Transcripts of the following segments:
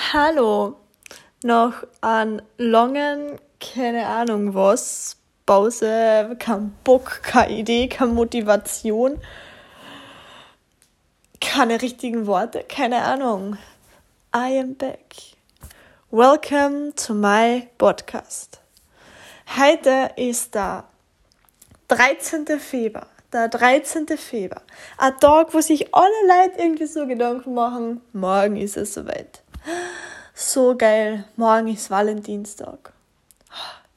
Hallo, nach einem langen, keine Ahnung was, Pause, kein Bock, keine Idee, keine Motivation, keine richtigen Worte, keine Ahnung. I am back. Welcome to my podcast. Heute ist der 13. Februar. Der 13. Februar. Ein Tag, wo sich alle Leute irgendwie so Gedanken machen, morgen ist es soweit. So geil. Morgen ist Valentinstag.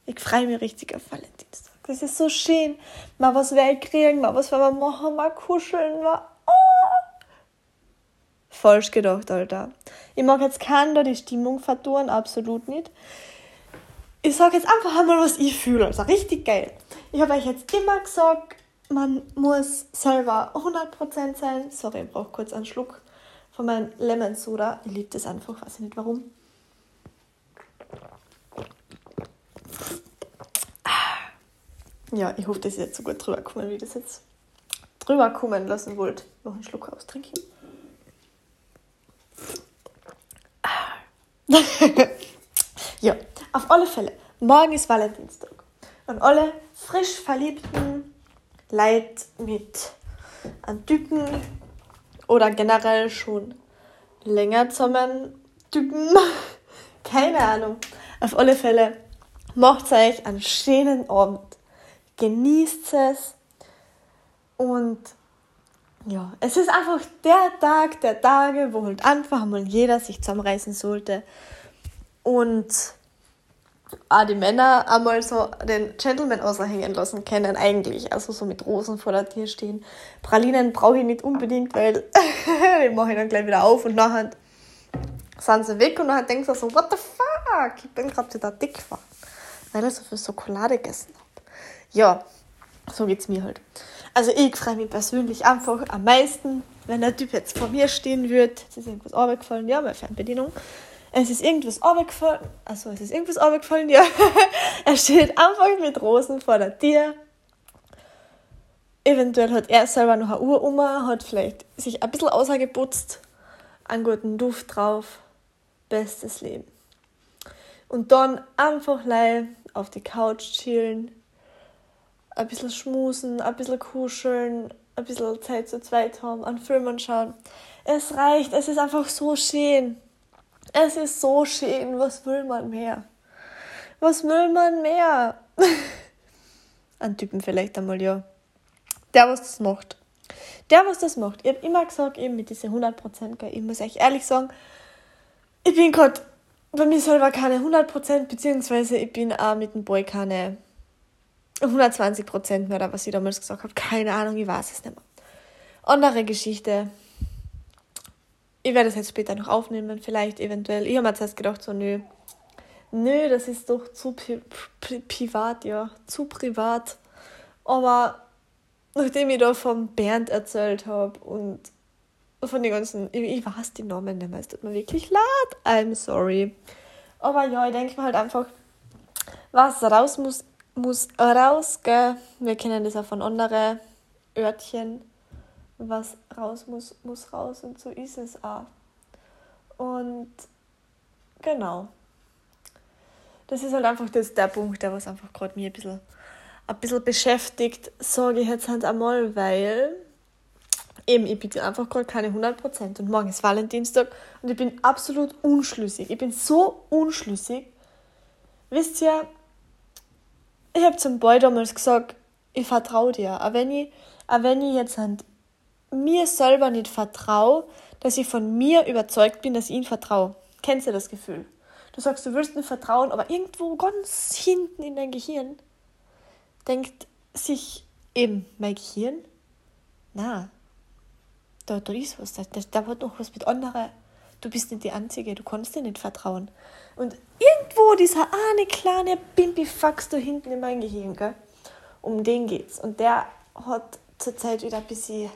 Ich freue mich richtig auf Valentinstag. Das ist so schön. Mal was wegkriegen, mal was wir machen, mal kuscheln, mal. Oh. Falsch gedacht, Alter. Ich mag jetzt keinen da die Stimmung vertun, absolut nicht. Ich sage jetzt einfach einmal, was ich fühle. Also richtig geil. Ich habe euch jetzt immer gesagt, man muss selber 100% sein. Sorry, ich brauche kurz einen Schluck von meinem Lemon Soda. Ich liebe das einfach, weiß ich nicht warum. Ja, ich hoffe, das ist jetzt so gut drüber gekommen, wie ich das jetzt drüber kommen lassen wollte. Noch einen Schluck austrinken. ja, auf alle Fälle. Morgen ist Valentinstag. Und alle frisch verliebten Leute mit einem Typen oder generell schon länger Typen. Keine Ahnung. Auf alle Fälle macht euch einen schönen Abend. Genießt es. Und ja, es ist einfach der Tag der Tage, wo halt einfach mal jeder sich zusammenreißen sollte. Und auch die Männer einmal so den Gentleman aushängen lassen können, eigentlich. Also so mit Rosen vor der Tür stehen. Pralinen brauche ich nicht unbedingt, weil die mache ich dann gleich wieder auf und nachher sind sie weg und dann denkst du so, what the fuck? Ich bin gerade wieder dick geworden, weil ich so viel Schokolade gegessen habe. Ja, so geht's mir halt. Also ich freue mich persönlich einfach am meisten, wenn der Typ jetzt vor mir stehen würde. Jetzt ist irgendwas runtergefallen, ja, meine Fernbedienung es ist irgendwas runtergefallen, also es ist irgendwas runtergefallen, ja. er steht einfach mit Rosen vor der Tür. Eventuell hat er selber noch eine Uhr um, hat vielleicht sich ein bisschen ausgeputzt, einen guten Duft drauf, bestes Leben. Und dann einfach live auf die Couch chillen, ein bisschen schmusen, ein bisschen kuscheln, ein bisschen Zeit zu zweit haben, einen Film anschauen. Es reicht, es ist einfach so schön. Es ist so schön, was will man mehr? Was will man mehr? Ein Typen vielleicht einmal, ja. Der, was das macht. Der, was das macht. Ich habe immer gesagt, eben mit diesen 100%, ich muss euch ehrlich sagen, ich bin gerade bei mir selber keine 100%, beziehungsweise ich bin auch mit dem Boy keine 120% mehr, oder was ich damals gesagt habe. Keine Ahnung, ich weiß es nicht mehr. Andere Geschichte ich werde es jetzt später noch aufnehmen, vielleicht eventuell. Ich habe mir zuerst gedacht, so, nö, nö, das ist doch zu pri pri privat, ja, zu privat. Aber nachdem ich da von Bernd erzählt habe und von den ganzen, ich, ich weiß die Namen nicht mehr, es tut mir wirklich leid, I'm sorry. Aber ja, ich denke mir halt einfach, was raus muss, muss rausgehen. Wir kennen das auch von anderen Örtchen was raus muss, muss raus und so ist es auch. Und genau. Das ist halt einfach das, der Punkt, der was einfach gerade mir ein bisschen, ein bisschen beschäftigt, sage ich jetzt halt einmal, weil eben, ich bin einfach gerade keine 100% und morgen ist Valentinstag und ich bin absolut unschlüssig. Ich bin so unschlüssig. Wisst ihr, ich habe zum Boy damals gesagt, ich vertraue dir. Aber wenn ich, auch wenn ich jetzt halt mir selber nicht vertraue, dass ich von mir überzeugt bin, dass ich ihm vertraue. Kennst du das Gefühl? Du sagst, du willst ihm vertrauen, aber irgendwo ganz hinten in dein Gehirn denkt sich eben mein Gehirn, na, da, da ist was, da, da wird noch was mit anderen. Du bist nicht die Einzige, du kannst dir nicht vertrauen. Und irgendwo dieser eine kleine Bimbifax da hinten in meinem Gehirn, gell? um den geht's. Und der hat zurzeit wieder ein bisschen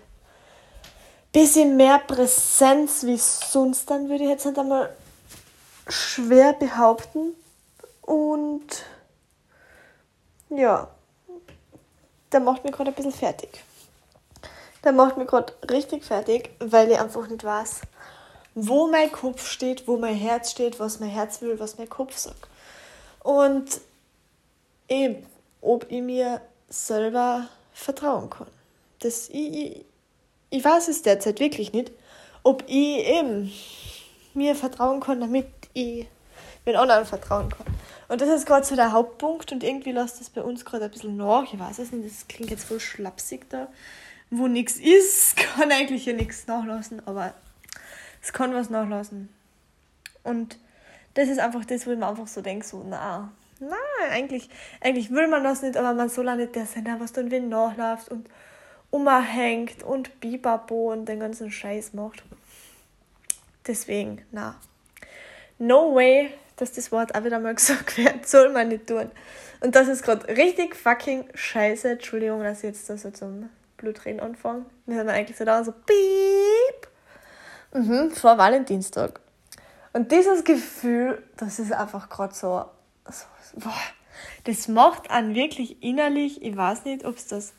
bisschen mehr Präsenz wie sonst, dann würde ich jetzt nicht einmal schwer behaupten. Und ja, der macht mich gerade ein bisschen fertig. Der macht mich gerade richtig fertig, weil ich einfach nicht weiß, wo mein Kopf steht, wo mein Herz steht, was mein Herz will, was mein Kopf sagt. Und eben, ob ich mir selber vertrauen kann. Das, ich, ich, ich weiß es derzeit wirklich nicht, ob ich eben mir vertrauen kann, damit ich den anderen vertrauen kann. Und das ist gerade so der Hauptpunkt und irgendwie lässt das bei uns gerade ein bisschen nach. Ich weiß es nicht, das klingt jetzt voll schlapsig da. Wo nichts ist, kann eigentlich ja nichts nachlassen, aber es kann was nachlassen. Und das ist einfach das, wo ich mir einfach so denke, so, na, na, eigentlich, eigentlich will man das nicht, aber man soll auch nicht der sein, was dann wenn nachläuft und umhängt und Bibabo und den ganzen Scheiß macht. Deswegen, na. No way, dass das Wort auch wieder mal gesagt wird, soll man nicht tun. Und das ist gerade richtig fucking scheiße. Entschuldigung, dass ich jetzt da so zum Blutreden anfange. Wir haben eigentlich so da so piep. Mhm, vor Valentinstag. Und dieses Gefühl, das ist einfach gerade so, so boah, das macht einen wirklich innerlich, ich weiß nicht, ob es das,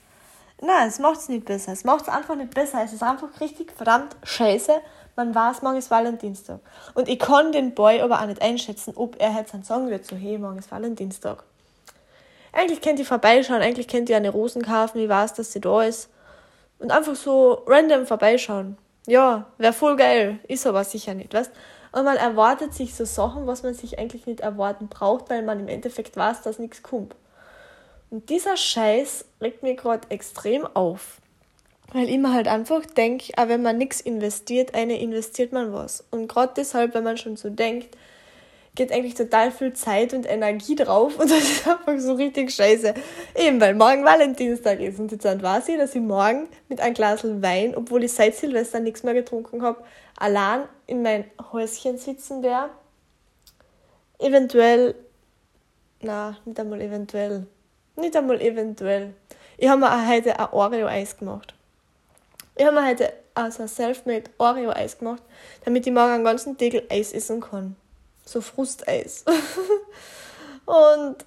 nein, es macht es nicht besser, es macht es einfach nicht besser, es ist einfach richtig verdammt scheiße, man weiß, morgen ist Valentinstag. Und ich kann den Boy aber auch nicht einschätzen, ob er jetzt sagen wird, so, hey, morgen ist Valentinstag. Eigentlich kennt ihr vorbeischauen, eigentlich kennt ihr eine Rosen kaufen, ich weiß, dass sie da ist. Und einfach so random vorbeischauen. Ja, wäre voll geil, ist aber sicher nicht, weißt Und man erwartet sich so Sachen, was man sich eigentlich nicht erwarten braucht, weil man im Endeffekt weiß, dass nichts kommt. Und dieser Scheiß regt mir gerade extrem auf. Weil ich mir halt einfach denke, auch wenn man nichts investiert, eine investiert man was. Und gerade deshalb, wenn man schon so denkt, geht eigentlich total viel Zeit und Energie drauf und das ist einfach so richtig scheiße. Eben, weil morgen Valentinstag ist und jetzt weiß ich, dass ich morgen mit einem Glas Wein, obwohl ich seit Silvester nichts mehr getrunken habe, allein in mein Häuschen sitzen werde. Eventuell, na, nicht einmal eventuell, nicht einmal eventuell. Ich habe mir heute ein Oreo-Eis gemacht. Ich habe mir heute also ein Selfmade Oreo-Eis gemacht, damit ich morgen einen ganzen Deckel Eis essen kann. So Frusteis. und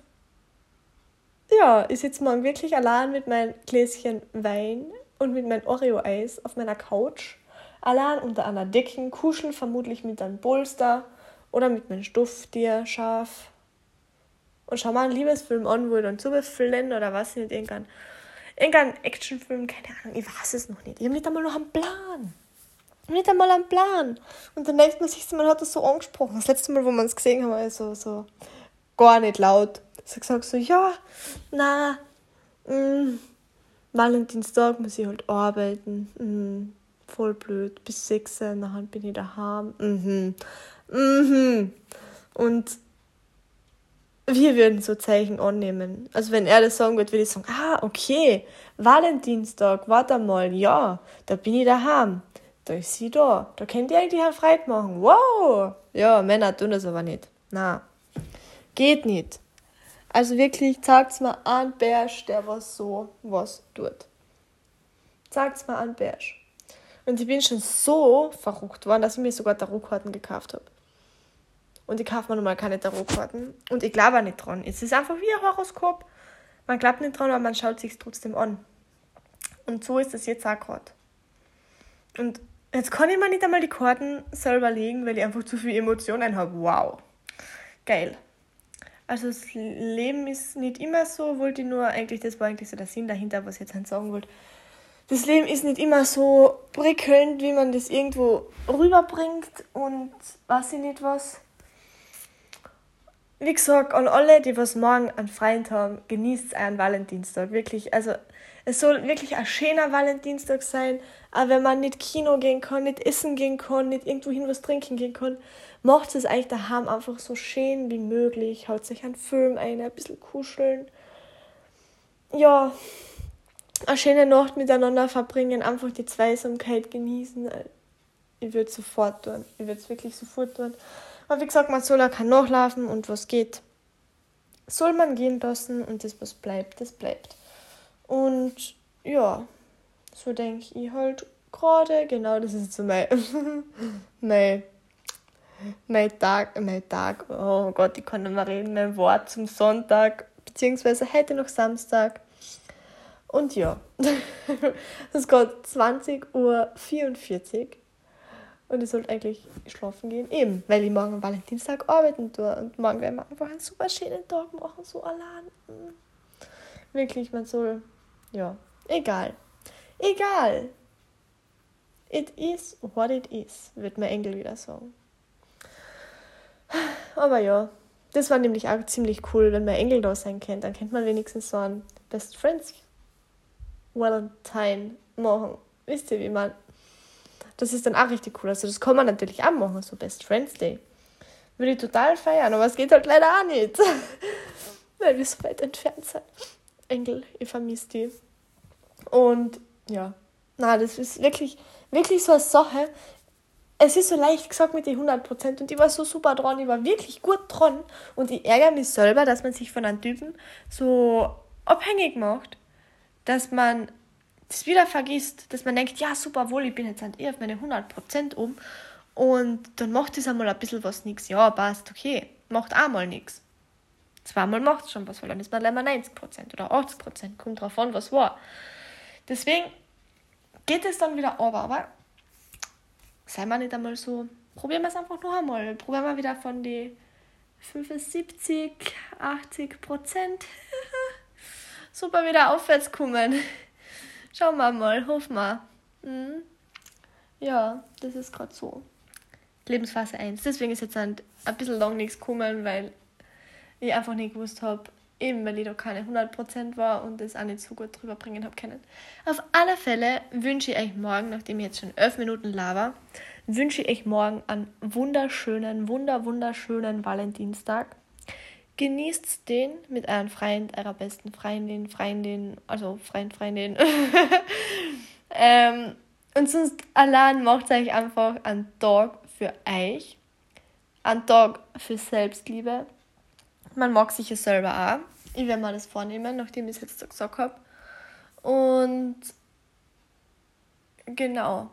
ja, ich sitze morgen wirklich allein mit meinem Gläschen Wein und mit meinem Oreo-Eis auf meiner Couch. Allein unter einer Decke, kuscheln vermutlich mit einem Polster oder mit meinem Stofftier scharf. Und schau mal einen Liebesfilm an, wo ich dann zubefüllen oder was nicht, irgendwann irgendein Actionfilm, keine Ahnung, ich weiß es noch nicht. Ich habe nicht einmal noch einen Plan. Ich habe nicht einmal einen Plan. Und dann denkt man sich, man hat das so angesprochen. Das letzte Mal, wo man es gesehen haben, also so gar nicht laut. So gesagt so, ja, na, mh, mm, Valentinstag muss ich halt arbeiten. Mh, voll blöd. Bis sechs, nachher bin ich daheim. Mhm. Mhm. Und wir würden so Zeichen annehmen. Also wenn er das sagen würde, würde ich sagen, ah, okay, Valentinstag, warte mal, ja, da bin ich daheim. Da ist sie da. Da könnt ihr eigentlich eine Freude machen. Wow! Ja, Männer tun das aber nicht. Na, geht nicht. Also wirklich, sagt's mal an Bärsch, der was so was tut. Sagt's mal an Bärsch. Und ich bin schon so verrückt worden, dass ich mir sogar Tarotkarten gekauft habe und ich kaufe mir nochmal keine Tarotkarten. Und ich glaube auch nicht dran. Es ist einfach wie ein Horoskop. Man glaubt nicht dran, aber man schaut sich trotzdem an. Und so ist es jetzt auch gerade. Und jetzt kann ich mir nicht einmal die Karten selber legen, weil ich einfach zu viel Emotionen habe. Wow. Geil. Also das Leben ist nicht immer so, wollte ich nur eigentlich, das war eigentlich so der Sinn dahinter, was ich jetzt sagen wollte. Das Leben ist nicht immer so prickelnd, wie man das irgendwo rüberbringt und weiß ich nicht was wie gesagt, an alle, die was morgen an freien haben, genießt einen Valentinstag. Wirklich, also es soll wirklich ein schöner Valentinstag sein. Aber wenn man nicht Kino gehen kann, nicht essen gehen kann, nicht irgendwo hin was trinken gehen kann, macht es eigentlich daheim einfach so schön wie möglich. Haut sich einen Film ein, ein bisschen kuscheln. Ja, eine schöne Nacht miteinander verbringen, einfach die Zweisamkeit genießen. Ich würde es sofort tun. Ich würde es wirklich sofort tun. Aber wie gesagt, man soll auch kein Nachlaufen und was geht, soll man gehen lassen und das, was bleibt, das bleibt. Und ja, so denke ich halt gerade, genau, das ist so mein, mein, mein Tag, mein Tag, oh Gott, ich kann nicht mehr reden, mein Wort zum Sonntag, beziehungsweise heute noch Samstag. Und ja, es ist gerade 20.44 Uhr Und ich sollte eigentlich schlafen gehen. Eben, weil ich morgen am Valentinstag arbeiten tue. Und morgen werden wir einfach einen super schönen Tag machen, so allein. Mhm. Wirklich, man soll. Ja, egal. Egal. It is what it is, wird mein Engel wieder sagen. Aber ja, das war nämlich auch ziemlich cool, wenn man Engel da sein kennt. Dann kennt man wenigstens so einen Best Friends Valentine machen. Wisst ihr, wie man. Das ist dann auch richtig cool. Also, das kann man natürlich auch machen, so Best Friends Day. Würde ich total feiern, aber es geht halt leider auch nicht. Weil wir so weit entfernt sind. Engel, ich vermisse die. Und ja, na, das ist wirklich, wirklich so eine Sache. Es ist so leicht gesagt mit den 100% und ich war so super dran, ich war wirklich gut dran und ich ärgere mich selber, dass man sich von einem Typen so abhängig macht, dass man das wieder vergisst, dass man denkt, ja super wohl, ich bin jetzt halt eh auf meine 100% um und dann macht es einmal ein bisschen was nix. Ja, passt, okay, macht einmal nichts. Zweimal macht es schon was, weil dann ist man leider 90% oder 80%, kommt drauf an, was war. Deswegen geht es dann wieder aber, aber sei mal nicht einmal so, probieren wir es einfach noch einmal. Probieren wir wieder von die 75, 80 Prozent super wieder aufwärts kommen. Schauen wir mal, hoffen wir. Mhm. Ja, das ist gerade so. Lebensphase 1. Deswegen ist jetzt ein, ein bisschen lang nichts gekommen, weil ich einfach nicht gewusst habe, eben weil ich da keine 100% war und das auch nicht so gut drüber bringen habe können. Auf alle Fälle wünsche ich euch morgen, nachdem ich jetzt schon 11 Minuten laber, wünsche ich euch morgen einen wunderschönen, wunder, wunderschönen Valentinstag. Genießt den mit eurem Freund, eurer besten Freundin, Freundin, also Freund, Freundin. ähm, und sonst allein macht euch einfach einen Tag für euch, einen Tag für Selbstliebe man mag sich ja selber auch. Ich werde mir das vornehmen, nachdem ich es jetzt gesagt habe. Und genau.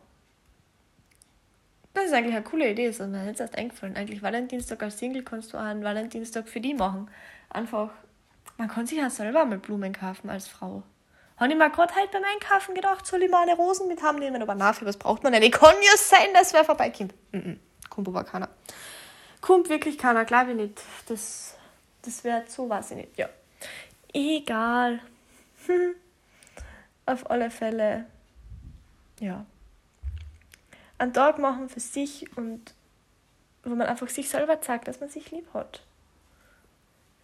Das ist eigentlich eine coole Idee, das ist mir jetzt erst eingefallen. Eigentlich Valentinstag als Single kannst du auch einen Valentinstag für die machen. Einfach, man kann sich ja selber mal Blumen kaufen als Frau. Habe ich mir gerade halt beim Einkaufen gedacht, soll ich mal eine Rosen mit haben nehmen, aber nachher, was braucht man denn? Ich kann ja sein, dass wer vorbeikommt. Mm -mm. Kommt aber keiner. Kommt wirklich keiner, glaube ich nicht. Das das wäre so, weiß ich nicht. Ja. Egal. Auf alle Fälle. Ja. Einen Tag machen für sich und wo man einfach sich selber zeigt, dass man sich lieb hat.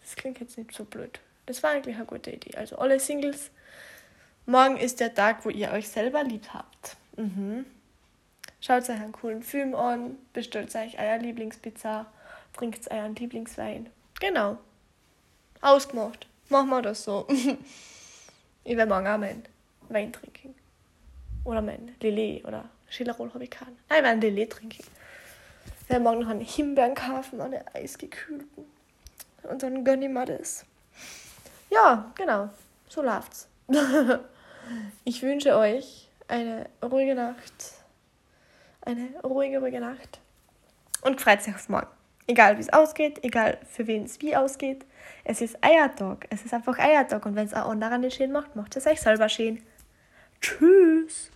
Das klingt jetzt nicht so blöd. Das war eigentlich eine gute Idee. Also alle Singles, morgen ist der Tag, wo ihr euch selber lieb habt. Mhm. Schaut euch einen coolen Film an, bestellt euch euer Lieblingspizza, trinkt euren Lieblingswein. Genau. Ausgemacht. Machen wir das so. ich werde morgen auch meinen Wein trinken. Oder mein Lillet oder Schillerol habe ich keinen. Nein, ich werde einen trinken. Ich werde morgen noch einen Himbeeren kaufen, eine eisgekühlten. Und dann gönne ich mir das. Ja, genau. So läuft's. ich wünsche euch eine ruhige Nacht. Eine ruhige, ruhige Nacht. Und freut sich auf morgen. Egal wie es ausgeht, egal für wen es wie ausgeht. Es ist Eiertag. Es ist einfach Eiertag. Und wenn es auch anderen nicht schön macht, macht es euch selber schön. Tschüss.